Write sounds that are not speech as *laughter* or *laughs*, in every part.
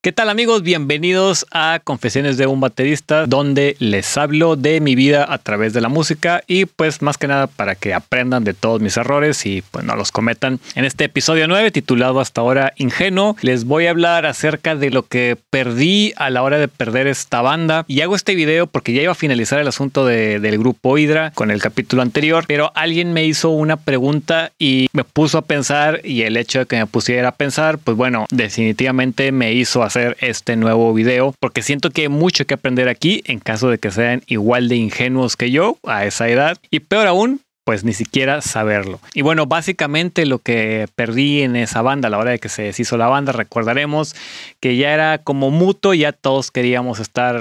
¿Qué tal amigos? Bienvenidos a Confesiones de un baterista, donde les hablo de mi vida a través de la música y pues más que nada para que aprendan de todos mis errores y pues no los cometan. En este episodio 9, titulado hasta ahora Ingenuo, les voy a hablar acerca de lo que perdí a la hora de perder esta banda. Y hago este video porque ya iba a finalizar el asunto del grupo Hydra con el capítulo anterior, pero alguien me hizo una pregunta y me puso a pensar y el hecho de que me pusiera a pensar, pues bueno, definitivamente me hizo hacer este nuevo video porque siento que hay mucho que aprender aquí en caso de que sean igual de ingenuos que yo a esa edad. Y peor aún pues ni siquiera saberlo. Y bueno, básicamente lo que perdí en esa banda a la hora de que se deshizo la banda, recordaremos que ya era como mutuo, ya todos queríamos estar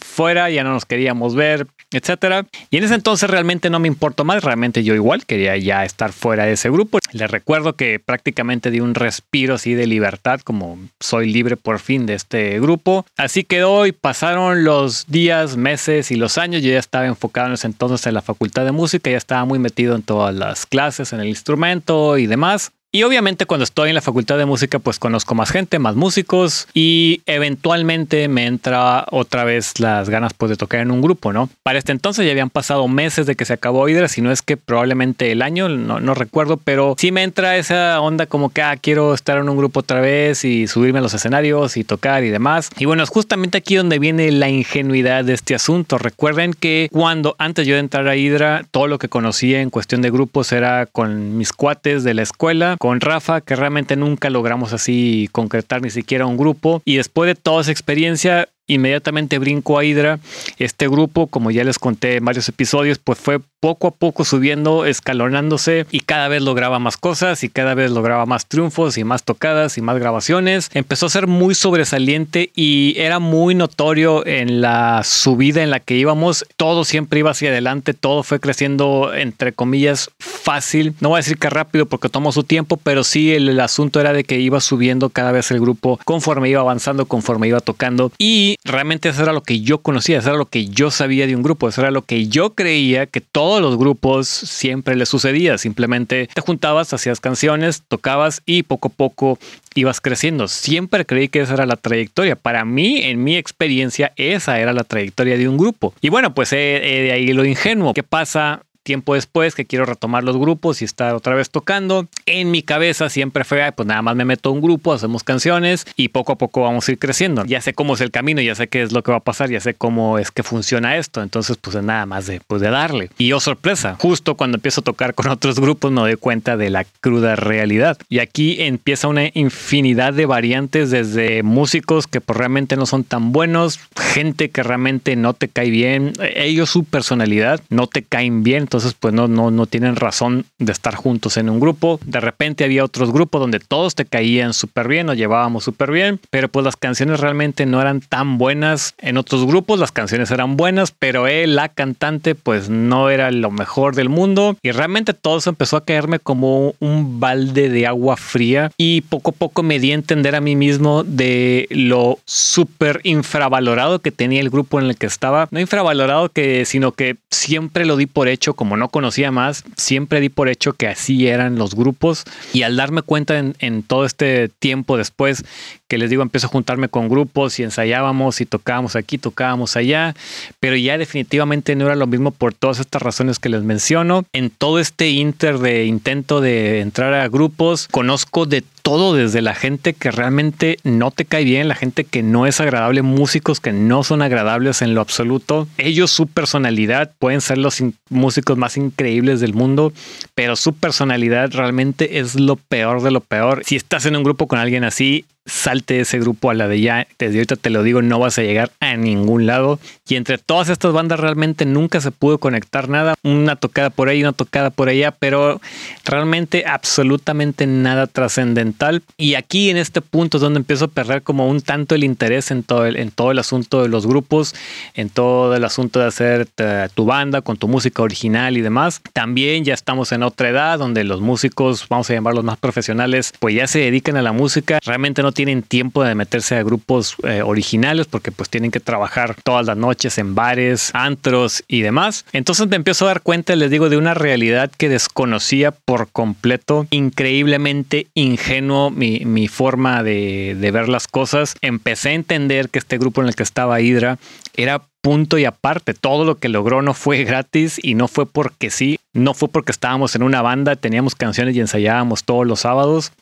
fuera, ya no nos queríamos ver, etcétera. Y en ese entonces realmente no me importó más, realmente yo igual quería ya estar fuera de ese grupo. Les recuerdo que prácticamente di un respiro así de libertad, como soy libre por fin de este grupo. Así quedó y pasaron los días, meses y los años. Yo ya estaba enfocado en ese entonces en la facultad de música, ya estaba muy metido en todas las clases, en el instrumento y demás. Y obviamente cuando estoy en la facultad de música pues conozco más gente, más músicos y eventualmente me entra otra vez las ganas pues de tocar en un grupo, ¿no? Para este entonces ya habían pasado meses de que se acabó Hydra, si no es que probablemente el año, no, no recuerdo, pero sí me entra esa onda como que ah, quiero estar en un grupo otra vez y subirme a los escenarios y tocar y demás. Y bueno, es justamente aquí donde viene la ingenuidad de este asunto. Recuerden que cuando antes yo de entrar a Hydra, todo lo que conocía en cuestión de grupos era con mis cuates de la escuela con Rafa, que realmente nunca logramos así concretar ni siquiera un grupo. Y después de toda esa experiencia, inmediatamente brinco a Hydra. Este grupo, como ya les conté en varios episodios, pues fue poco a poco subiendo, escalonándose y cada vez lograba más cosas y cada vez lograba más triunfos y más tocadas y más grabaciones. Empezó a ser muy sobresaliente y era muy notorio en la subida en la que íbamos. Todo siempre iba hacia adelante, todo fue creciendo entre comillas fácil. No voy a decir que rápido porque tomó su tiempo, pero sí el, el asunto era de que iba subiendo cada vez el grupo conforme iba avanzando, conforme iba tocando y realmente eso era lo que yo conocía, eso era lo que yo sabía de un grupo, eso era lo que yo creía que todos los grupos siempre les sucedía. Simplemente te juntabas, hacías canciones, tocabas y poco a poco ibas creciendo. Siempre creí que esa era la trayectoria. Para mí, en mi experiencia, esa era la trayectoria de un grupo. Y bueno, pues eh, eh, de ahí lo ingenuo. ¿Qué pasa tiempo después que quiero retomar los grupos y estar otra vez tocando. En mi cabeza siempre fue, pues nada más me meto a un grupo, hacemos canciones y poco a poco vamos a ir creciendo. Ya sé cómo es el camino, ya sé qué es lo que va a pasar, ya sé cómo es que funciona esto. Entonces, pues nada más de, pues, de darle. Y oh sorpresa, justo cuando empiezo a tocar con otros grupos me doy cuenta de la cruda realidad. Y aquí empieza una infinidad de variantes desde músicos que pues, realmente no son tan buenos, gente que realmente no te cae bien, ellos su personalidad no te caen bien. Entonces, entonces pues no, no, no tienen razón de estar juntos en un grupo. De repente había otros grupos donde todos te caían súper bien, nos llevábamos súper bien, pero pues las canciones realmente no eran tan buenas. En otros grupos las canciones eran buenas, pero él, la cantante, pues no era lo mejor del mundo y realmente todo eso empezó a caerme como un balde de agua fría y poco a poco me di a entender a mí mismo de lo súper infravalorado que tenía el grupo en el que estaba. No infravalorado que, sino que siempre lo di por hecho como no conocía más, siempre di por hecho que así eran los grupos y al darme cuenta en, en todo este tiempo después que les digo, empiezo a juntarme con grupos y ensayábamos y tocábamos aquí, tocábamos allá, pero ya definitivamente no era lo mismo por todas estas razones que les menciono. En todo este inter de intento de entrar a grupos, conozco de todo desde la gente que realmente no te cae bien, la gente que no es agradable, músicos que no son agradables en lo absoluto. Ellos, su personalidad, pueden ser los músicos más increíbles del mundo, pero su personalidad realmente es lo peor de lo peor. Si estás en un grupo con alguien así, salte ese grupo a la de ya. Desde ahorita te lo digo, no vas a llegar a ningún lado. Y entre todas estas bandas realmente nunca se pudo conectar nada. Una tocada por ahí, una tocada por allá, pero realmente absolutamente nada trascendental. Y aquí en este punto es donde empiezo a perder como un tanto el interés en todo el, en todo el asunto de los grupos, en todo el asunto de hacer eh, tu banda con tu música original y demás. También ya estamos en otra edad donde los músicos, vamos a llamarlos más profesionales, pues ya se dedican a la música. Realmente no tienen tiempo de meterse a grupos eh, originales porque pues tienen que trabajar todas las noches en bares, antros y demás. Entonces me empiezo a dar cuenta, les digo, de una realidad que desconocía por completo, increíblemente ingenuo mi, mi forma de, de ver las cosas. Empecé a entender que este grupo en el que estaba Hydra era punto y aparte. Todo lo que logró no fue gratis y no fue porque sí, no fue porque estábamos en una banda, teníamos canciones y ensayábamos todos los sábados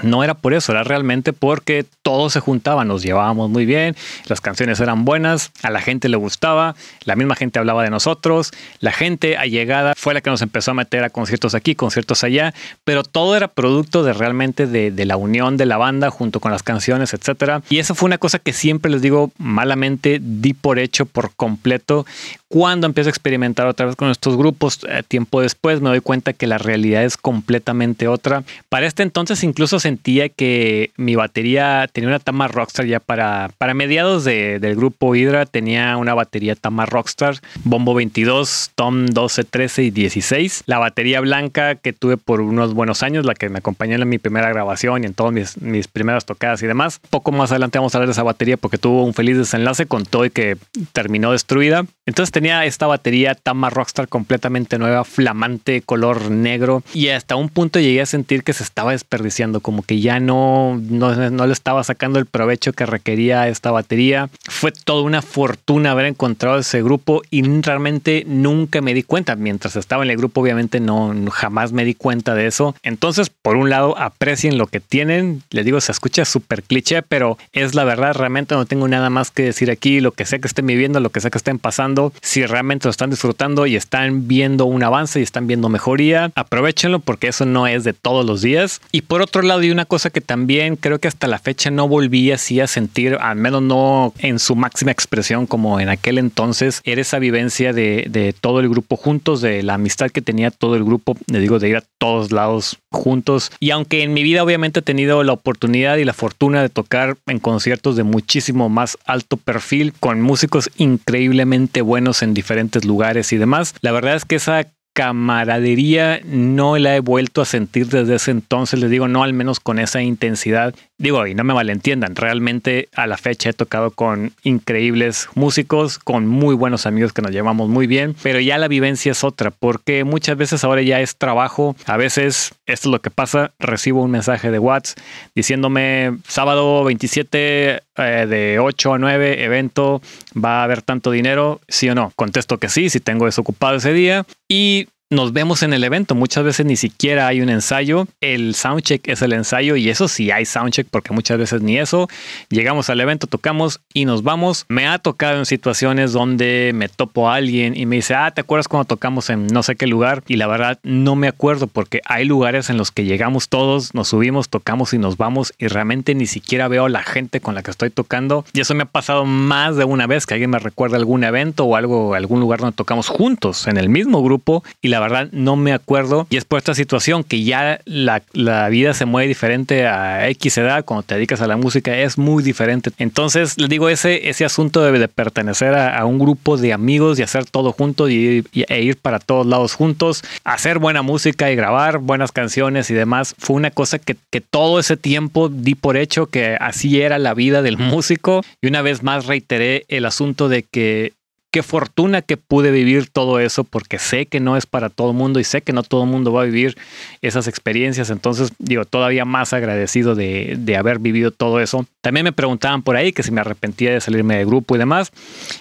no era por eso, era realmente porque todos se juntaban, nos llevábamos muy bien, las canciones eran buenas, a la gente le gustaba, la misma gente hablaba de nosotros, la gente allegada fue la que nos empezó a meter a conciertos aquí, conciertos allá, pero todo era producto de realmente de, la unión de la banda junto con las canciones, etcétera. Y eso fue una cosa que siempre les digo malamente di por hecho por completo. Cuando empiezo a experimentar otra vez con estos grupos, eh, tiempo después me doy cuenta que la realidad es completamente otra. Para este entonces incluso sentía que mi batería tenía una Tama Rockstar ya para, para mediados de, del grupo Hydra. Tenía una batería Tama Rockstar, bombo 22, tom 12, 13 y 16. La batería blanca que tuve por unos buenos años, la que me acompañó en mi primera grabación y en todas mis, mis primeras tocadas y demás. Poco más adelante vamos a hablar de esa batería porque tuvo un feliz desenlace con todo y que terminó destruida. Entonces tenía esta batería Tama Rockstar completamente nueva, flamante, color negro y hasta un punto llegué a sentir que se estaba desperdiciando como que ya no, no, le estaba sacando el provecho que requería esta batería. Fue toda una fortuna haber encontrado ese grupo y realmente nunca me di cuenta. Mientras estaba en el grupo, obviamente no jamás me di cuenta de eso. Entonces, por un lado, aprecien lo que tienen. Les digo, se escucha súper cliché, pero es la verdad. Realmente no tengo nada más que decir aquí. Lo que sé que estén viviendo, lo que sé que estén pasando. Si realmente lo están disfrutando y están viendo un avance y están viendo mejoría, aprovechenlo porque eso no es de todos los días. Y por otro lado, y una cosa que también creo que hasta la fecha no volví así a sentir, al menos no en su máxima expresión como en aquel entonces, era esa vivencia de, de todo el grupo juntos, de la amistad que tenía todo el grupo, le digo, de ir a todos lados juntos. Y aunque en mi vida obviamente he tenido la oportunidad y la fortuna de tocar en conciertos de muchísimo más alto perfil, con músicos increíblemente buenos en diferentes lugares y demás, la verdad es que esa camaradería no la he vuelto a sentir desde ese entonces, les digo, no al menos con esa intensidad. Digo, y no me malentiendan, realmente a la fecha he tocado con increíbles músicos, con muy buenos amigos que nos llevamos muy bien, pero ya la vivencia es otra, porque muchas veces ahora ya es trabajo, a veces esto es lo que pasa, recibo un mensaje de WhatsApp diciéndome sábado 27 eh, de 8 a 9 evento, va a haber tanto dinero, sí o no, contesto que sí, si tengo desocupado ese día y nos vemos en el evento. Muchas veces ni siquiera hay un ensayo. El soundcheck es el ensayo y eso sí hay soundcheck porque muchas veces ni eso. Llegamos al evento, tocamos y nos vamos. Me ha tocado en situaciones donde me topo a alguien y me dice, ah, ¿te acuerdas cuando tocamos en no sé qué lugar? Y la verdad no me acuerdo porque hay lugares en los que llegamos todos, nos subimos, tocamos y nos vamos y realmente ni siquiera veo la gente con la que estoy tocando. Y eso me ha pasado más de una vez que alguien me recuerda algún evento o algo, algún lugar donde tocamos juntos en el mismo grupo y la verdad no me acuerdo. Y es por esta situación que ya la, vida se mueve diferente a X edad, cuando te dedicas a la música es muy diferente. Entonces, les digo, ese, ese asunto de, de pertenecer a, un grupo de amigos y hacer todo junto y, e ir para todos lados juntos, hacer buena música y grabar buenas canciones y demás, fue una cosa que, que todo ese tiempo di por hecho que así era la vida del *laughs* músico. Y una vez más reiteré el asunto de que qué fortuna que pude vivir todo eso porque sé que no es para todo el mundo y sé que no todo el mundo va a vivir esas experiencias. Entonces, digo, todavía más agradecido de, de, haber vivido todo eso. También me preguntaban por ahí que si me arrepentía de salirme del grupo y demás.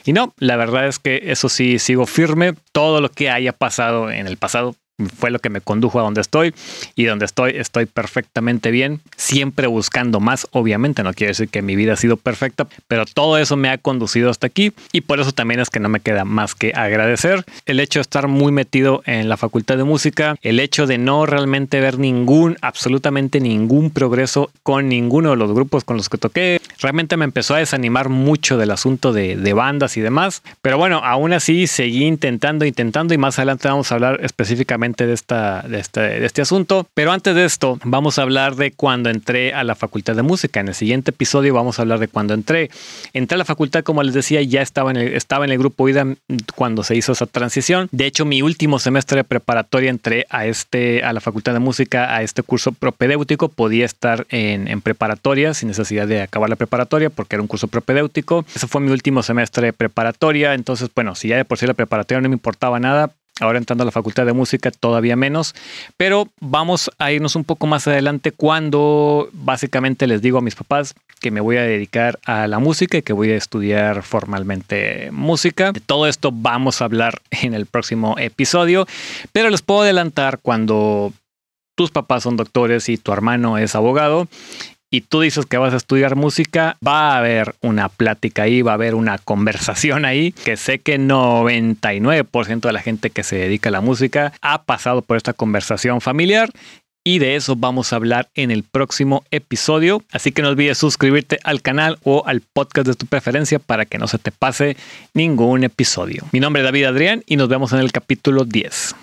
Y no, la verdad es que eso sí, sigo firme. Todo lo que haya pasado en el pasado fue lo que me condujo a donde estoy y donde estoy estoy perfectamente bien, siempre buscando más, obviamente no quiere decir que mi vida ha sido perfecta, pero todo eso me ha conducido hasta aquí y por eso también es que no me queda más que agradecer el hecho de estar muy metido en la facultad de música, el hecho de no realmente ver ningún, absolutamente ningún progreso con ninguno de los grupos con los que toqué, realmente me empezó a desanimar mucho del asunto de, de bandas y demás. Pero bueno, aún así seguí intentando, intentando y más adelante vamos a hablar específicamente este, de este asunto. Pero antes de esto, vamos a hablar de cuando entré a la facultad de música. En el siguiente episodio vamos a hablar de cuando entré. Entré a la facultad, como les decía, ya estaba en el, estaba en el grupo IDA cuando se hizo esa transición. De hecho, mi último semestre de preparatoria entré a, este, a la facultad de música, a este curso propedéutico. Podía estar en, en preparatoria sin necesidad de acabar la preparatoria porque era un curso propedéutico. Ese fue mi último semestre de preparatoria. Entonces, bueno, si ya de por sí la preparatoria no me importaba nada, Ahora entrando a la Facultad de Música todavía menos, pero vamos a irnos un poco más adelante cuando básicamente les digo a mis papás que me voy a dedicar a la música y que voy a estudiar formalmente música. De todo esto vamos a hablar en el próximo episodio, pero les puedo adelantar cuando tus papás son doctores y tu hermano es abogado y tú dices que vas a estudiar música, va a haber una plática ahí, va a haber una conversación ahí, que sé que 99% de la gente que se dedica a la música ha pasado por esta conversación familiar. Y de eso vamos a hablar en el próximo episodio. Así que no olvides suscribirte al canal o al podcast de tu preferencia para que no se te pase ningún episodio. Mi nombre es David Adrián y nos vemos en el capítulo 10.